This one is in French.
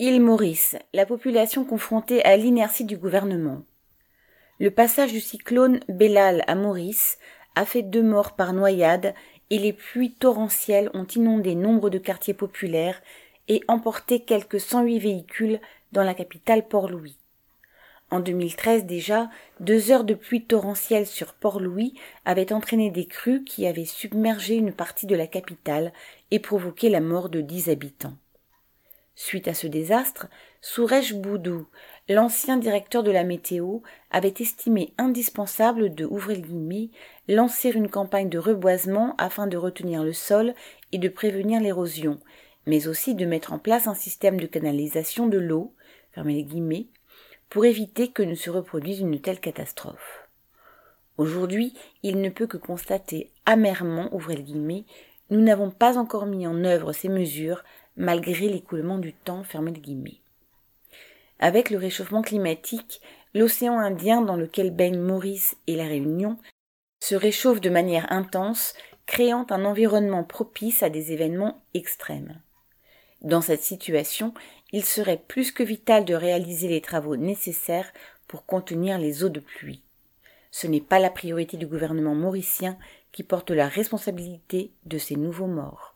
Île Maurice, la population confrontée à l'inertie du gouvernement. Le passage du cyclone Bellal à Maurice a fait deux morts par noyade et les pluies torrentielles ont inondé nombre de quartiers populaires et emporté quelques 108 véhicules dans la capitale Port-Louis. En 2013 déjà, deux heures de pluie torrentielle sur Port-Louis avaient entraîné des crues qui avaient submergé une partie de la capitale et provoqué la mort de dix habitants. Suite à ce désastre, Sourej Boudou, l'ancien directeur de la météo, avait estimé indispensable de lancer une campagne de reboisement afin de retenir le sol et de prévenir l'érosion, mais aussi de mettre en place un système de canalisation de l'eau, pour éviter que ne se reproduise une telle catastrophe. Aujourd'hui, il ne peut que constater amèrement, ouvrez le guillemets, nous n'avons pas encore mis en œuvre ces mesures malgré l'écoulement du temps, fermé le guillemets. Avec le réchauffement climatique, l'océan Indien dans lequel baignent Maurice et la Réunion se réchauffe de manière intense, créant un environnement propice à des événements extrêmes. Dans cette situation, il serait plus que vital de réaliser les travaux nécessaires pour contenir les eaux de pluie. Ce n'est pas la priorité du gouvernement mauricien qui porte la responsabilité de ces nouveaux morts.